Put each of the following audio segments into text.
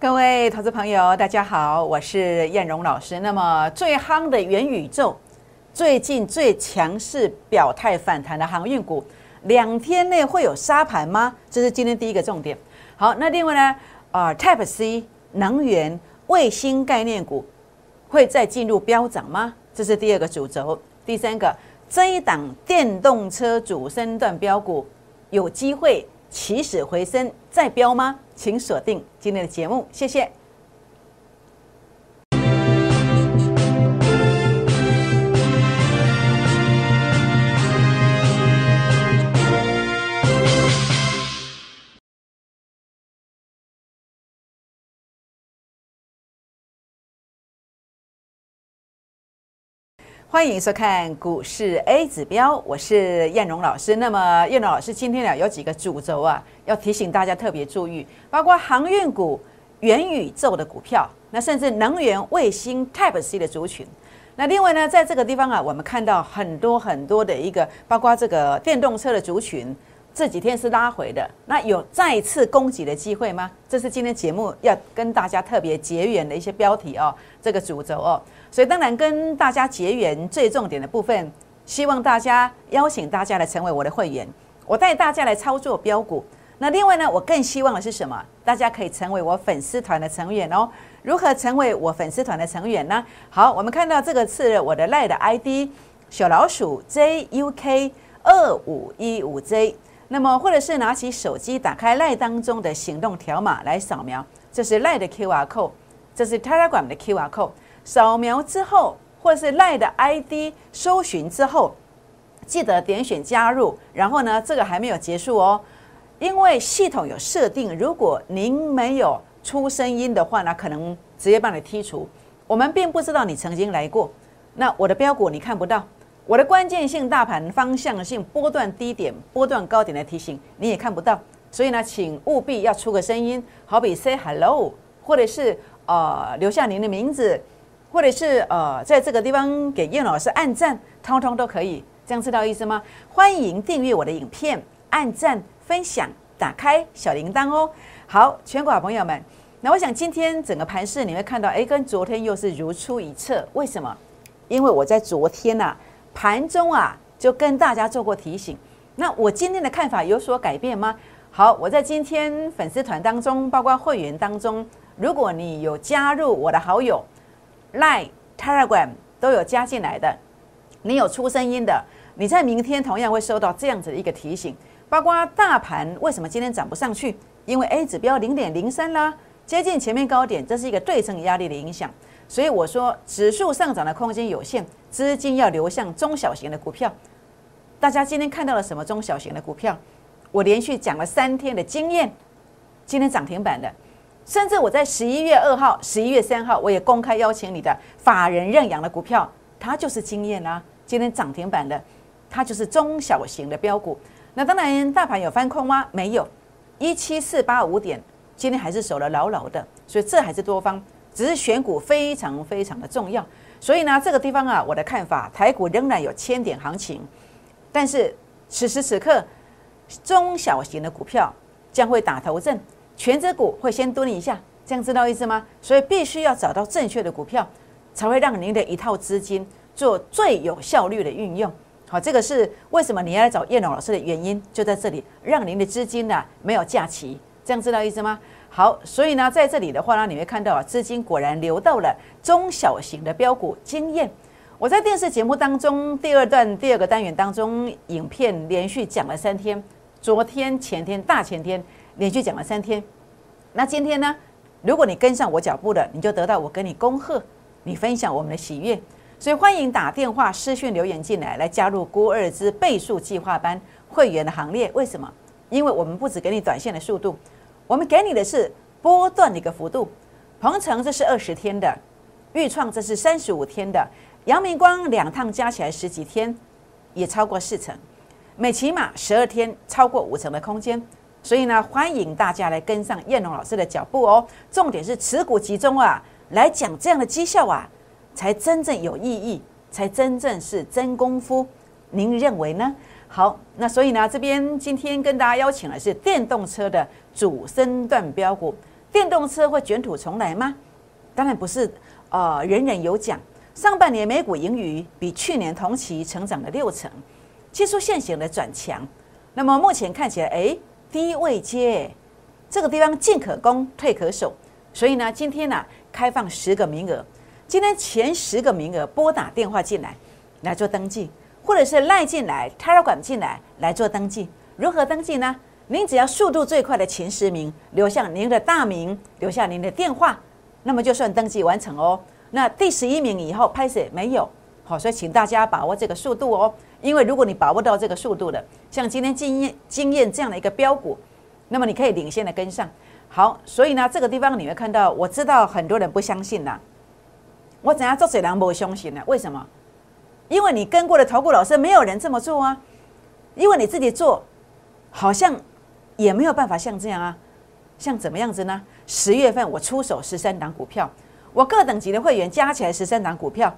各位投资朋友，大家好，我是燕荣老师。那么最夯的元宇宙，最近最强势表态反弹的航运股，两天内会有沙盘吗？这是今天第一个重点。好，那另外呢，啊，Type C 能源、卫星概念股会再进入飙涨吗？这是第二个主轴。第三个，这一档电动车主升段标股有机会起死回生再飙吗？请锁定今天的节目，谢谢。欢迎收看股市 A 指标，我是燕荣老师。那么燕荣老师今天呢有几个主轴啊，要提醒大家特别注意，包括航运股、元宇宙的股票，那甚至能源、卫星、Type C 的族群。那另外呢，在这个地方啊，我们看到很多很多的一个，包括这个电动车的族群，这几天是拉回的，那有再次攻击的机会吗？这是今天节目要跟大家特别结缘的一些标题哦，这个主轴哦。所以当然跟大家结缘最重点的部分，希望大家邀请大家来成为我的会员，我带大家来操作标股。那另外呢，我更希望的是什么？大家可以成为我粉丝团的成员哦。如何成为我粉丝团的成员呢？好，我们看到这个是我的赖的 ID 小老鼠 JUK 二五一五 J。那么或者是拿起手机打开赖当中的行动条码来扫描，这是赖的 QR code，这是 Telegram 的 QR code。扫描之后，或者是赖的 ID 搜寻之后，记得点选加入。然后呢，这个还没有结束哦，因为系统有设定，如果您没有出声音的话呢，可能直接帮你剔除。我们并不知道你曾经来过。那我的标股你看不到，我的关键性大盘方向性波段低点、波段高点的提醒你也看不到。所以呢，请务必要出个声音，好比 say hello，或者是呃留下您的名字。或者是呃，在这个地方给叶老师按赞，通通都可以，这样知道意思吗？欢迎订阅我的影片，按赞、分享、打开小铃铛哦。好，全国好朋友们，那我想今天整个盘市你会看到，哎，跟昨天又是如出一辙。为什么？因为我在昨天呐盘中啊就跟大家做过提醒。那我今天的看法有所改变吗？好，我在今天粉丝团当中，包括会员当中，如果你有加入我的好友。Line、Telegram 都有加进来的，你有出声音的，你在明天同样会收到这样子的一个提醒。包括大盘为什么今天涨不上去？因为 A 指标零点零三啦，接近前面高点，这是一个对称压力的影响。所以我说，指数上涨的空间有限，资金要流向中小型的股票。大家今天看到了什么中小型的股票？我连续讲了三天的经验，今天涨停板的。甚至我在十一月二号、十一月三号，我也公开邀请你的法人认养的股票，它就是经验啦。今天涨停板的，它就是中小型的标股。那当然，大盘有翻空吗？没有，一七四八五点，今天还是守得牢牢的。所以这还是多方，只是选股非常非常的重要。所以呢，这个地方啊，我的看法，台股仍然有千点行情，但是此时此刻，中小型的股票将会打头阵。全指股会先蹲一下，这样知道意思吗？所以必须要找到正确的股票，才会让您的一套资金做最有效率的运用。好，这个是为什么你要来找叶龙老师的原因，就在这里，让您的资金呢没有假期，这样知道意思吗？好，所以呢，在这里的话呢，你会看到啊，资金果然流到了中小型的标股。经验，我在电视节目当中第二段第二个单元当中，影片连续讲了三天，昨天、前天、大前天。连续讲了三天，那今天呢？如果你跟上我脚步的，你就得到我跟你恭贺，你分享我们的喜悦。所以欢迎打电话、私讯留言进来，来加入郭二之倍数计划班会员的行列。为什么？因为我们不只给你短线的速度，我们给你的是波段的一个幅度。鹏程这是二十天的，豫创这是三十五天的，阳明光两趟加起来十几天，也超过四成，美骑马十二天超过五成的空间。所以呢，欢迎大家来跟上燕龙老师的脚步哦。重点是持股集中啊，来讲这样的绩效啊，才真正有意义，才真正是真功夫。您认为呢？好，那所以呢，这边今天跟大家邀请的是电动车的主升段标股，电动车会卷土重来吗？当然不是，呃，人人有奖。上半年美股盈余比去年同期成长了六成，技术线型的转强。那么目前看起来，哎，低位接这个地方进可攻，退可守。所以呢，今天呢开放十个名额，今天前十个名额拨打电话进来来做登记，或者是赖进来、泰尔管进来来做登记。如何登记呢？您只要速度最快的前十名留下您的大名，留下您的电话，那么就算登记完成哦。那第十一名以后拍摄没有好，所以请大家把握这个速度哦。因为如果你把握到这个速度的，像今天经验经验这样的一个标股，那么你可以领先的跟上。好，所以呢，这个地方你会看到，我知道很多人不相信呐。我怎样做水良不相信呢？为什么？因为你跟过的投顾老师没有人这么做啊。因为你自己做，好像也没有办法像这样啊。像怎么样子呢？十月份我出手十三档股票。我各等级的会员加起来十三档股票，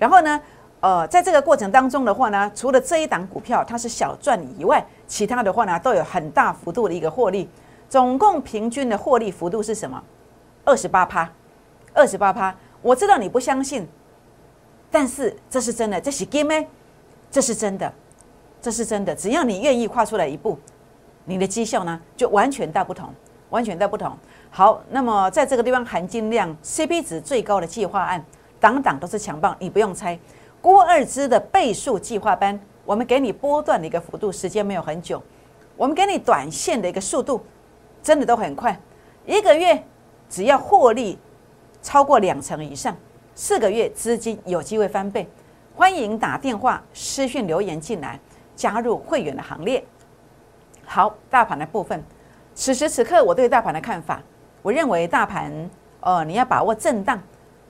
然后呢，呃，在这个过程当中的话呢，除了这一档股票它是小赚以外，其他的话呢都有很大幅度的一个获利，总共平均的获利幅度是什么？二十八趴，二十八趴。我知道你不相信，但是这是真的，这是 game，这是真的，这是真的。只要你愿意跨出来一步，你的绩效呢就完全大不同，完全大不同。好，那么在这个地方含金量 CP 值最高的计划案，档档都是强棒，你不用猜。郭二支的倍数计划班，我们给你波段的一个幅度，时间没有很久，我们给你短线的一个速度，真的都很快，一个月只要获利超过两成以上，四个月资金有机会翻倍。欢迎打电话、私讯留言进来，加入会员的行列。好，大盘的部分，此时此刻我对大盘的看法。我认为大盘，呃，你要把握震荡，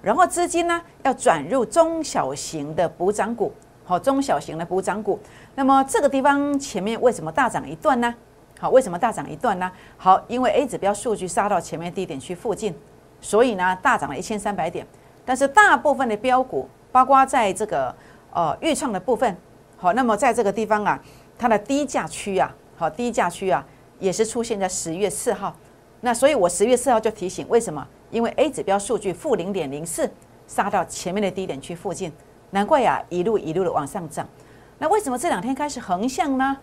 然后资金呢要转入中小型的补涨股，好，中小型的补涨股。那么这个地方前面为什么大涨一段呢？好，为什么大涨一段呢？好，因为 A 指标数据杀到前面低点区附近，所以呢大涨了一千三百点。但是大部分的标股，包括在这个呃预创的部分，好，那么在这个地方啊，它的低价区啊，好，低价区啊，也是出现在十月四号。那所以，我十月四号就提醒，为什么？因为 A 指标数据负零点零四，杀到前面的低点区附近，难怪呀，一路一路的往上涨。那为什么这两天开始横向呢？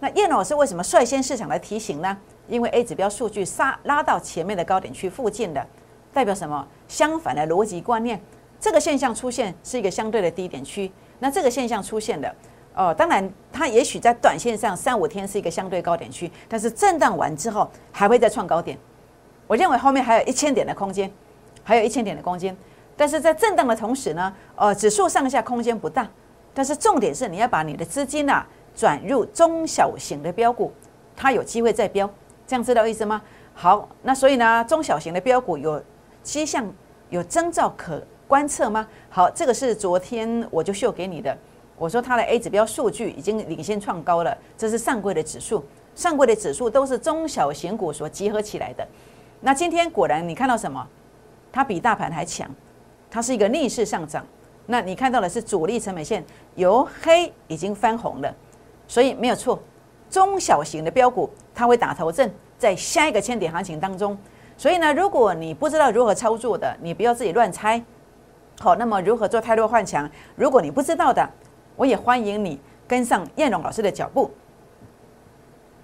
那叶老师为什么率先市场来提醒呢？因为 A 指标数据杀拉到前面的高点区附近的，代表什么？相反的逻辑观念，这个现象出现是一个相对的低点区。那这个现象出现的。哦，当然，它也许在短线上三五天是一个相对高点区，但是震荡完之后还会再创高点。我认为后面还有一千点的空间，还有一千点的空间。但是在震荡的同时呢，呃，指数上下空间不大。但是重点是你要把你的资金呐转入中小型的标股，它有机会再标，这样知道意思吗？好，那所以呢，中小型的标股有迹象、有征兆可观测吗？好，这个是昨天我就秀给你的。我说它的 A 指标数据已经领先创高了，这是上柜的指数，上柜的指数都是中小型股所集合起来的。那今天果然你看到什么？它比大盘还强，它是一个逆势上涨。那你看到的是主力成本线由黑已经翻红了，所以没有错，中小型的标股它会打头阵，在下一个千点行情当中。所以呢，如果你不知道如何操作的，你不要自己乱猜。好，那么如何做太弱换强？如果你不知道的，我也欢迎你跟上燕龙老师的脚步。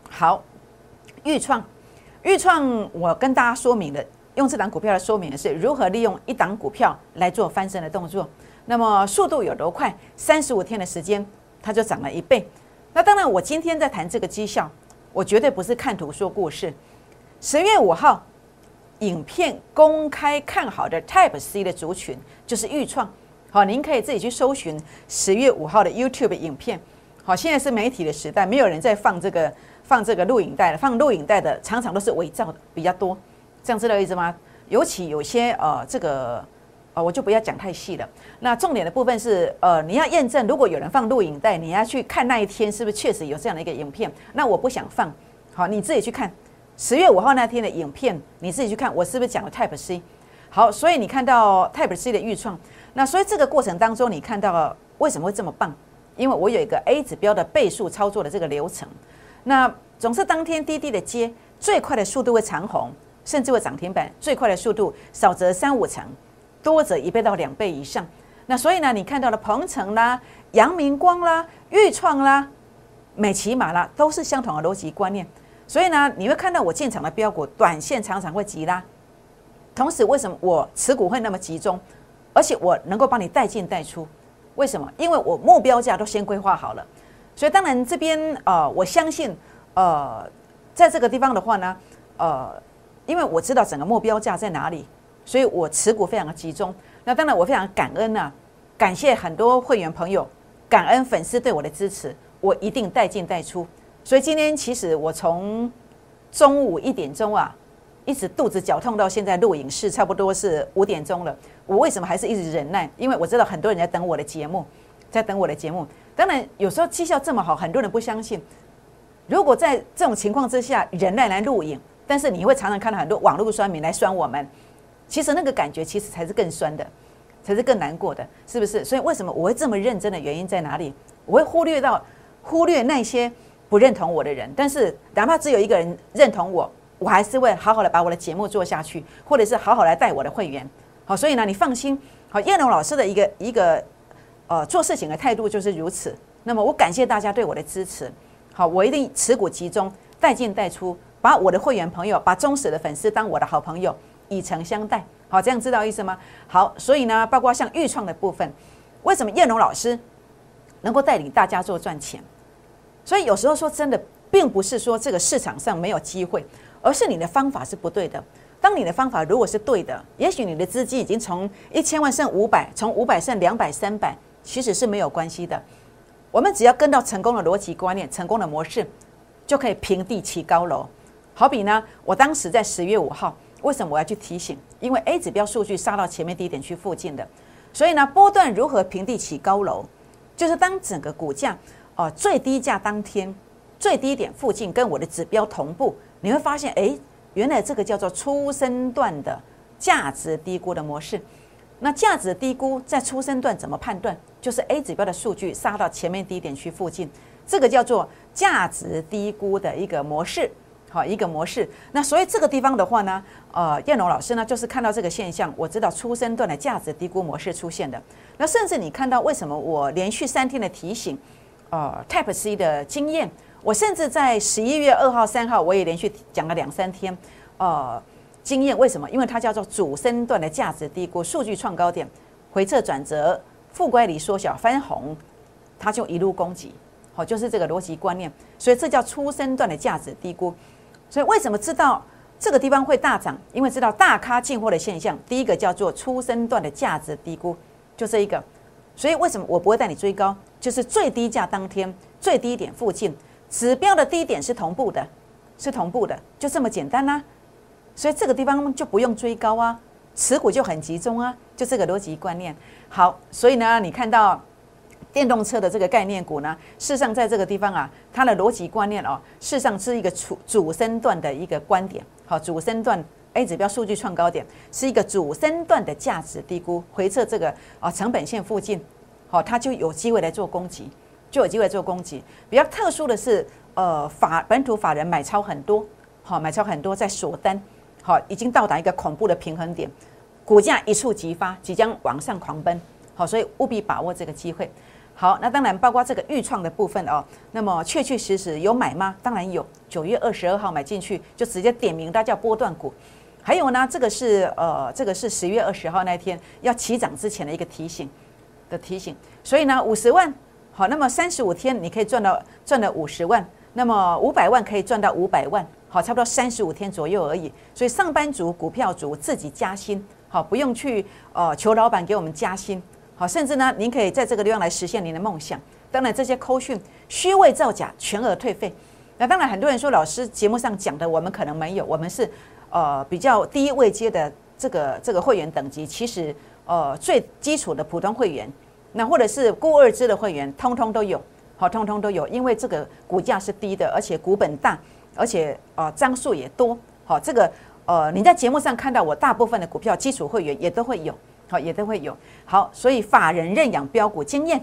好，预创，预创，我跟大家说明的，用这档股票来说明的是如何利用一档股票来做翻身的动作。那么速度有多快？三十五天的时间，它就涨了一倍。那当然，我今天在谈这个绩效，我绝对不是看图说故事。十月五号，影片公开看好的 Type C 的族群就是预创。好，您可以自己去搜寻十月五号的 YouTube 影片。好，现在是媒体的时代，没有人在放这个放这个录影带的。放录影带的常常都是伪造的比较多，这样知道意思吗？尤其有些呃，这个呃，我就不要讲太细了。那重点的部分是呃，你要验证，如果有人放录影带，你要去看那一天是不是确实有这样的一个影片。那我不想放，好，你自己去看十月五号那天的影片，你自己去看，我是不是讲了 Type C？好，所以你看到 Type C 的预创。那所以这个过程当中，你看到为什么会这么棒？因为我有一个 A 指标的倍数操作的这个流程。那总是当天滴滴的接，最快的速度会长红，甚至会涨停板，最快的速度少则三五成，多则一倍到两倍以上。那所以呢，你看到的鹏程啦、阳明光啦、裕创啦、美骑马啦，都是相同的逻辑观念。所以呢，你会看到我进场的标股，短线常常会急拉。同时，为什么我持股会那么集中，而且我能够帮你带进带出？为什么？因为我目标价都先规划好了。所以当然这边呃，我相信呃，在这个地方的话呢，呃，因为我知道整个目标价在哪里，所以我持股非常的集中。那当然我非常感恩呐，感谢很多会员朋友，感恩粉丝对我的支持，我一定带进带出。所以今天其实我从中午一点钟啊，一直肚子绞痛到现在录影室差不多是五点钟了。我为什么还是一直忍耐？因为我知道很多人在等我的节目，在等我的节目。当然有时候绩效这么好，很多人不相信。如果在这种情况之下忍耐来录影，但是你会常常看到很多网络酸民来酸我们，其实那个感觉其实才是更酸的，才是更难过的，是不是？所以为什么我会这么认真的原因在哪里？我会忽略到忽略那些。不认同我的人，但是哪怕只有一个人认同我，我还是会好好的把我的节目做下去，或者是好好来带我的会员。好，所以呢，你放心。好，叶龙老师的一个一个呃做事情的态度就是如此。那么我感谢大家对我的支持。好，我一定持股集中，带进带出，把我的会员朋友，把忠实的粉丝当我的好朋友，以诚相待。好，这样知道意思吗？好，所以呢，包括像预创的部分，为什么叶龙老师能够带领大家做赚钱？所以有时候说真的，并不是说这个市场上没有机会，而是你的方法是不对的。当你的方法如果是对的，也许你的资金已经从一千万剩五百，从五百剩两百、三百，其实是没有关系的。我们只要跟到成功的逻辑观念、成功的模式，就可以平地起高楼。好比呢，我当时在十月五号，为什么我要去提醒？因为 A 指标数据杀到前面低点区附近的，所以呢，波段如何平地起高楼，就是当整个股价。哦，最低价当天最低点附近跟我的指标同步，你会发现，哎，原来这个叫做初升段的价值低估的模式。那价值低估在初升段怎么判断？就是 A 指标的数据杀到前面低点区附近，这个叫做价值低估的一个模式。好，一个模式。那所以这个地方的话呢，呃，燕龙老师呢就是看到这个现象，我知道初升段的价值低估模式出现的。那甚至你看到为什么我连续三天的提醒？呃，Type C 的经验，我甚至在十一月二号、三号，我也连续讲了两三天。呃，经验为什么？因为它叫做主升段的价值低估，数据创高点，回撤转折，负乖离缩小翻红，它就一路攻击。好，就是这个逻辑观念。所以这叫初升段的价值低估。所以为什么知道这个地方会大涨？因为知道大咖进货的现象。第一个叫做初升段的价值低估，就这一个。所以为什么我不会带你追高？就是最低价当天最低点附近，指标的低点是同步的，是同步的，就这么简单啦。所以这个地方就不用追高啊，持股就很集中啊，就这个逻辑观念。好，所以呢，你看到电动车的这个概念股呢，事实上在这个地方啊，它的逻辑观念哦，事实上是一个主主升段的一个观点。好，主升段。A 指标数据创高点是一个主升段的价值低估，回测这个啊成本线附近，好，它就有机会来做攻击，就有机会做攻击。比较特殊的是，呃，法本土法人买超很多，好，买超很多在锁单，好，已经到达一个恐怖的平衡点，股价一触即发，即将往上狂奔，好，所以务必把握这个机会。好，那当然包括这个预创的部分哦。那么确确实实有买吗？当然有，九月二十二号买进去就直接点名，它叫波段股。还有呢，这个是呃，这个是十月二十号那天要起涨之前的一个提醒的提醒。所以呢，五十万好，那么三十五天你可以赚到赚了五十万，那么五百万可以赚到五百万，好，差不多三十五天左右而已。所以上班族、股票族自己加薪，好，不用去呃求老板给我们加薪。好，甚至呢，您可以在这个地方来实现您的梦想。当然，这些扣讯虚伪造假，全额退费。那当然，很多人说老师节目上讲的，我们可能没有，我们是呃比较低位阶的这个这个会员等级。其实呃最基础的普通会员，那或者是孤二支的会员，通通都有，好，通通都有。因为这个股价是低的，而且股本大，而且呃张数也多。好，这个呃你在节目上看到我大部分的股票基础会员也都会有。好，也都会有好，所以法人认养标股经验，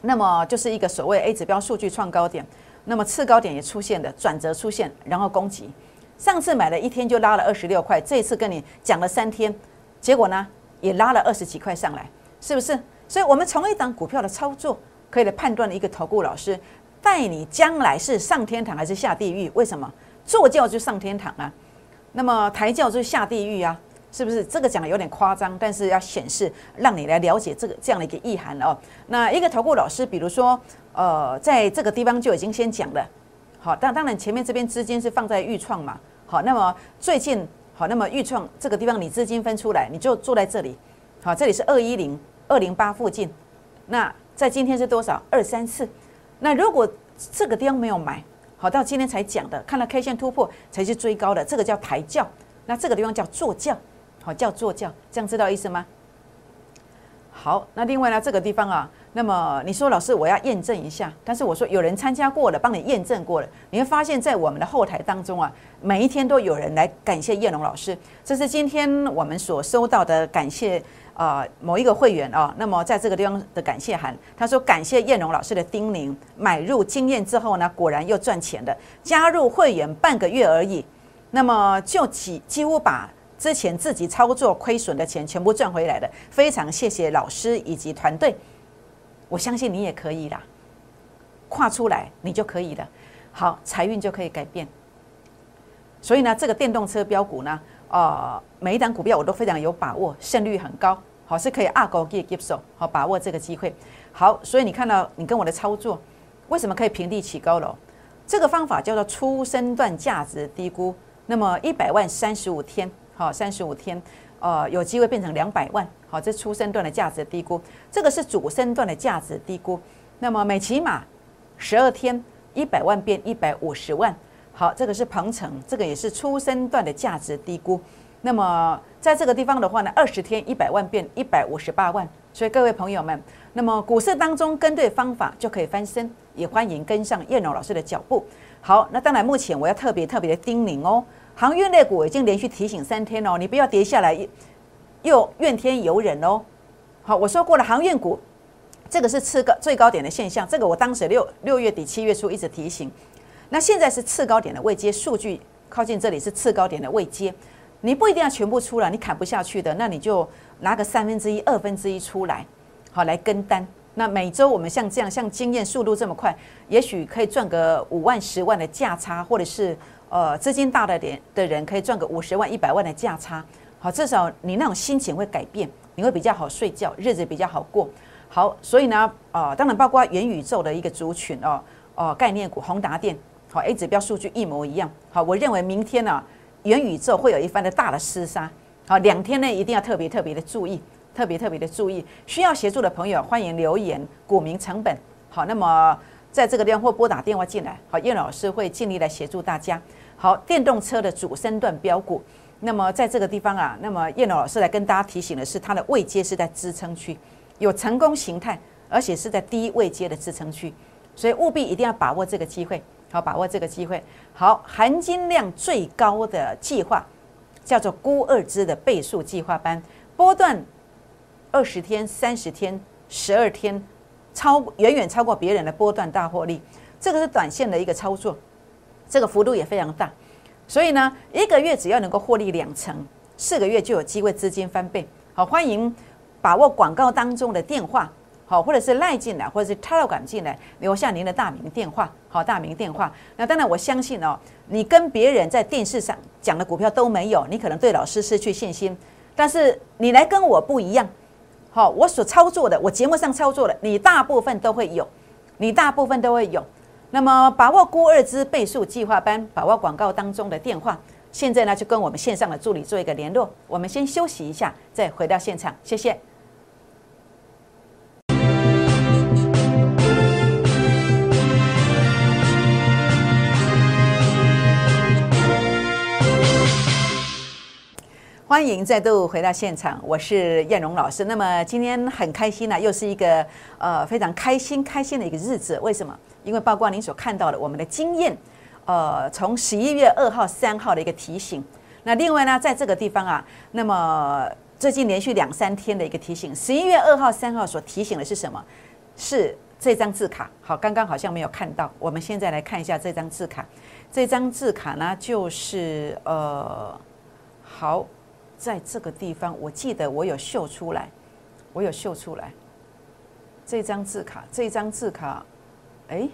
那么就是一个所谓 A 指标数据创高点，那么次高点也出现的转折出现，然后攻击，上次买了一天就拉了二十六块，这次跟你讲了三天，结果呢也拉了二十几块上来，是不是？所以，我们从一档股票的操作，可以来判断一个投顾老师带你将来是上天堂还是下地狱？为什么？坐轿就上天堂啊，那么抬轿就是下地狱啊，是不是？这个讲的有点夸张，但是要显示让你来了解这个这样的一个意涵哦。那一个投顾老师，比如说，呃，在这个地方就已经先讲了。好，但当然前面这边资金是放在预创嘛。好，那么最近好，那么预创这个地方你资金分出来，你就坐在这里。好，这里是二一零二零八附近。那在今天是多少？二三四。那如果这个地方没有买，好，到今天才讲的，看到 K 线突破才是追高的，这个叫抬轿。那这个地方叫坐轿，好，叫坐轿，这样知道意思吗？好，那另外呢，这个地方啊。那么你说老师，我要验证一下，但是我说有人参加过了，帮你验证过了，你会发现在我们的后台当中啊，每一天都有人来感谢叶龙老师。这是今天我们所收到的感谢啊某一个会员啊，那么在这个地方的感谢函，他说感谢叶龙老师的叮咛，买入经验之后呢，果然又赚钱的，加入会员半个月而已，那么就几几乎把之前自己操作亏损的钱全部赚回来的，非常谢谢老师以及团队。我相信你也可以啦，跨出来你就可以了，好，财运就可以改变。所以呢，这个电动车标股呢，呃，每一档股票我都非常有把握，胜率很高，好是可以二高给接手，好把握这个机会。好，所以你看到你跟我的操作，为什么可以平地起高楼？这个方法叫做初生段价值低估，那么一百万三十五天，好，三十五天。呃，有机会变成两百万，好，这初升段的价值低估，这个是主升段的价值低估。那么每起码十二天，一百万变一百五十万，好，这个是鹏程，这个也是初升段的价值低估。那么在这个地方的话呢，二十天一百万变一百五十八万，所以各位朋友们，那么股市当中跟对方法就可以翻身，也欢迎跟上燕荣老师的脚步。好，那当然目前我要特别特别的叮咛哦。航运类股已经连续提醒三天哦，你不要跌下来又怨天尤人哦。好，我说过了，航运股这个是次高最高点的现象，这个我当时六六月底七月初一直提醒。那现在是次高点的位阶，数据靠近这里是次高点的位阶，你不一定要全部出来，你砍不下去的，那你就拿个三分之一、二分之一出来，好来跟单。那每周我们像这样，像经验速度这么快，也许可以赚个五万、十万的价差，或者是。呃，资金大的点的人可以赚个五十万、一百万的价差，好，至少你那种心情会改变，你会比较好睡觉，日子比较好过。好，所以呢，呃，当然包括元宇宙的一个族群哦，哦，概念股宏达电，好，A 指标数据一模一样。好，我认为明天呢，元宇宙会有一番的大的厮杀。好，两天内一定要特别特别的注意，特别特别的注意。需要协助的朋友欢迎留言，股民成本。好，那么。在这个地方或拨打电话进来，好，叶老师会尽力来协助大家。好，电动车的主升段标股，那么在这个地方啊，那么叶老师来跟大家提醒的是，它的位阶是在支撑区，有成功形态，而且是在低位阶的支撑区，所以务必一定要把握这个机会，好，把握这个机会。好，含金量最高的计划叫做估二支的倍数计划班，波段二十天、三十天、十二天。超远远超过别人的波段大获利，这个是短线的一个操作，这个幅度也非常大，所以呢，一个月只要能够获利两成，四个月就有机会资金翻倍。好，欢迎把握广告当中的电话，好，或者是赖进来，或者是插到管进来，留下您的大名电话，好，大名电话。那当然，我相信哦，你跟别人在电视上讲的股票都没有，你可能对老师失去信心，但是你来跟我不一样。好，我所操作的，我节目上操作的，你大部分都会有，你大部分都会有。那么，把握估二之倍数计划班，把握广告当中的电话，现在呢就跟我们线上的助理做一个联络。我们先休息一下，再回到现场，谢谢。欢迎再度回到现场，我是燕荣老师。那么今天很开心呢，又是一个呃非常开心开心的一个日子。为什么？因为包括您所看到的我们的经验，呃，从十一月二号、三号的一个提醒。那另外呢，在这个地方啊，那么最近连续两三天的一个提醒，十一月二号、三号所提醒的是什么？是这张字卡，好，刚刚好像没有看到，我们现在来看一下这张字卡。这张字卡呢，就是呃，好，在这个地方，我记得我有秀出来，我有秀出来这张字卡，这张字卡，哎，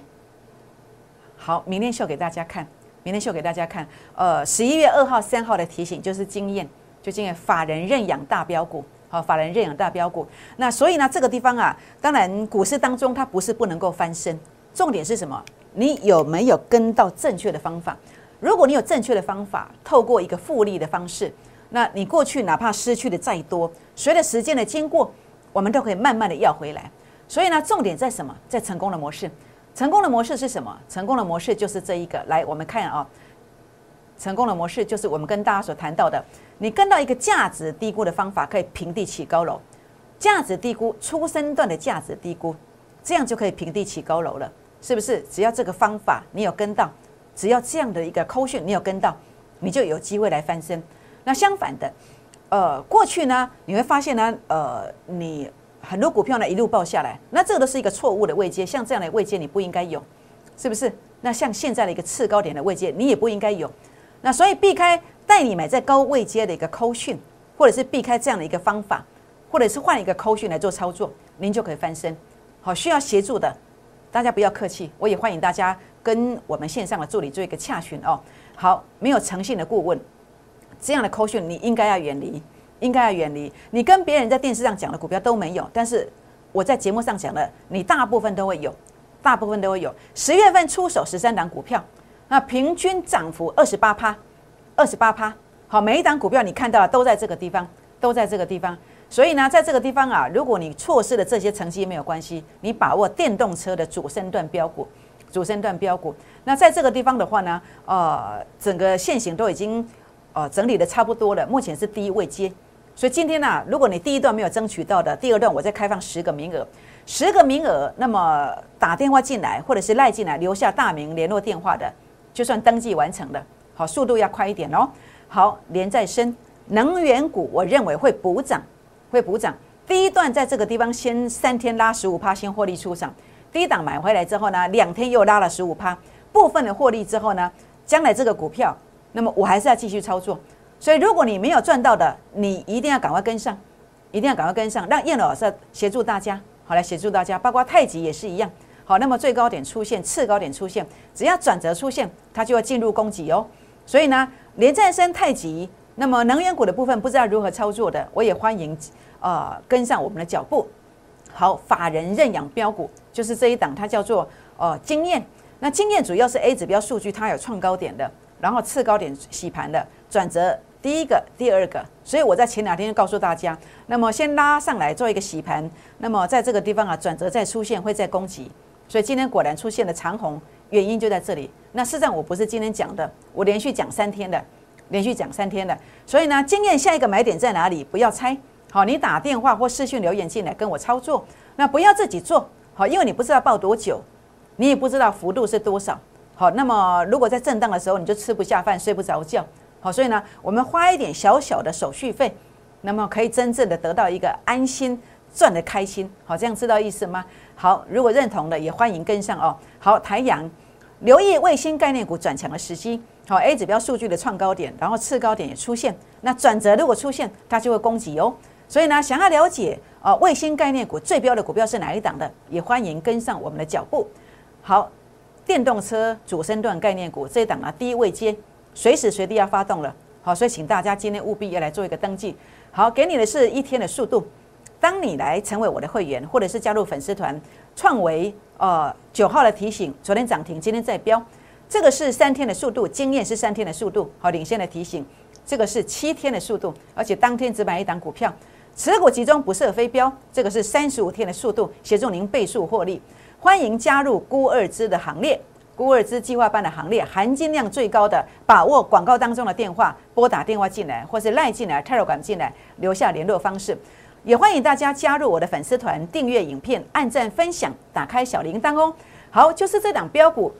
好，明天秀给大家看，明天秀给大家看。呃，十一月二号、三号的提醒就是经验，就经验法人认养大标股。好，法人认养大标股，那所以呢，这个地方啊，当然股市当中它不是不能够翻身，重点是什么？你有没有跟到正确的方法？如果你有正确的方法，透过一个复利的方式，那你过去哪怕失去的再多，随着时间的经过，我们都可以慢慢的要回来。所以呢，重点在什么？在成功的模式。成功的模式是什么？成功的模式就是这一个。来，我们看啊。成功的模式就是我们跟大家所谈到的，你跟到一个价值低估的方法，可以平地起高楼。价值低估，初生段的价值低估，这样就可以平地起高楼了，是不是？只要这个方法你有跟到，只要这样的一个扣讯你有跟到，你就有机会来翻身。那相反的，呃，过去呢，你会发现呢，呃，你很多股票呢一路爆下来，那这个都是一个错误的位阶，像这样的位阶你不应该有，是不是？那像现在的一个次高点的位阶，你也不应该有。那所以避开带你买在高位阶的一个扣讯，或者是避开这样的一个方法，或者是换一个扣讯来做操作，您就可以翻身。好，需要协助的，大家不要客气，我也欢迎大家跟我们线上的助理做一个洽询哦。好，没有诚信的顾问，这样的扣讯你应该要远离，应该要远离。你跟别人在电视上讲的股票都没有，但是我在节目上讲的，你大部分都会有，大部分都会有。十月份出手十三档股票。那平均涨幅二十八趴，二十八趴，好，每一档股票你看到都在这个地方，都在这个地方。所以呢，在这个地方啊，如果你错失了这些成绩没有关系，你把握电动车的主升段标股，主升段标股。那在这个地方的话呢，呃，整个线型都已经呃整理的差不多了，目前是第一位接。所以今天呢，如果你第一段没有争取到的，第二段我再开放十个名额，十个名额，那么打电话进来或者是赖进来，留下大名、联络电话的。就算登记完成了，好，速度要快一点哦。好，连再升，能源股我认为会补涨，会补涨。第一段在这个地方先三天拉十五趴，先获利出场。低档买回来之后呢，两天又拉了十五趴，部分的获利之后呢，将来这个股票，那么我还是要继续操作。所以如果你没有赚到的，你一定要赶快跟上，一定要赶快跟上，让燕老师协助大家，好来协助大家，包括太极也是一样。好，那么最高点出现，次高点出现，只要转折出现，它就会进入攻击哦。所以呢，连战升太极，那么能源股的部分不知道如何操作的，我也欢迎呃跟上我们的脚步。好，法人认养标股就是这一档，它叫做呃经验。那经验主要是 A 指标数据，它有创高点的，然后次高点洗盘的转折，第一个、第二个。所以我在前两天就告诉大家，那么先拉上来做一个洗盘，那么在这个地方啊转折再出现，会再攻击。所以今天果然出现了长虹，原因就在这里。那事实上我不是今天讲的，我连续讲三天的，连续讲三天的。所以呢，经验下一个买点在哪里？不要猜，好，你打电话或视讯留言进来跟我操作。那不要自己做，好，因为你不知道报多久，你也不知道幅度是多少。好，那么如果在震荡的时候，你就吃不下饭，睡不着觉。好，所以呢，我们花一点小小的手续费，那么可以真正的得到一个安心。赚的开心，好，这样知道意思吗？好，如果认同的也欢迎跟上哦。好，台阳，留意卫星概念股转强的时机。好，A 指标数据的创高点，然后次高点也出现，那转折如果出现，它就会攻击哦。所以呢，想要了解啊，卫星概念股最标的股票是哪一档的，也欢迎跟上我们的脚步。好，电动车主升段概念股这一档啊，低位接，随时随地要发动了。好，所以请大家今天务必要来做一个登记。好，给你的是一天的速度。当你来成为我的会员，或者是加入粉丝团，创维呃九号的提醒，昨天涨停，今天在飙，这个是三天的速度，经验是三天的速度，好领先的提醒，这个是七天的速度，而且当天只买一档股票，持股集中不设飞镖，这个是三十五天的速度，协助您倍数获利，欢迎加入孤二支的行列，孤二支计划班的行列，含金量最高的，把握广告当中的电话，拨打电话进来，或是赖进来，泰罗管进来，留下联络方式。也欢迎大家加入我的粉丝团，订阅影片，按赞分享，打开小铃铛哦。好，就是这档标股，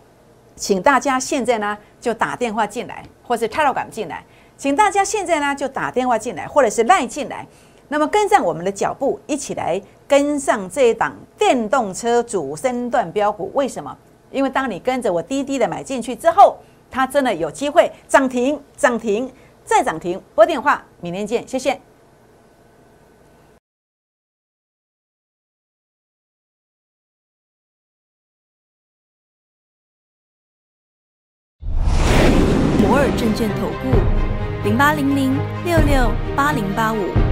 请大家现在呢就打电话进来，或是 Telegram 进来，请大家现在呢就打电话进来，或者是赖进来。那么跟上我们的脚步，一起来跟上这一档电动车主升段标股。为什么？因为当你跟着我滴滴的买进去之后，它真的有机会涨停、涨停再涨停。拨电话，明天见，谢谢。摩尔证券投顾零八零零六六八零八五。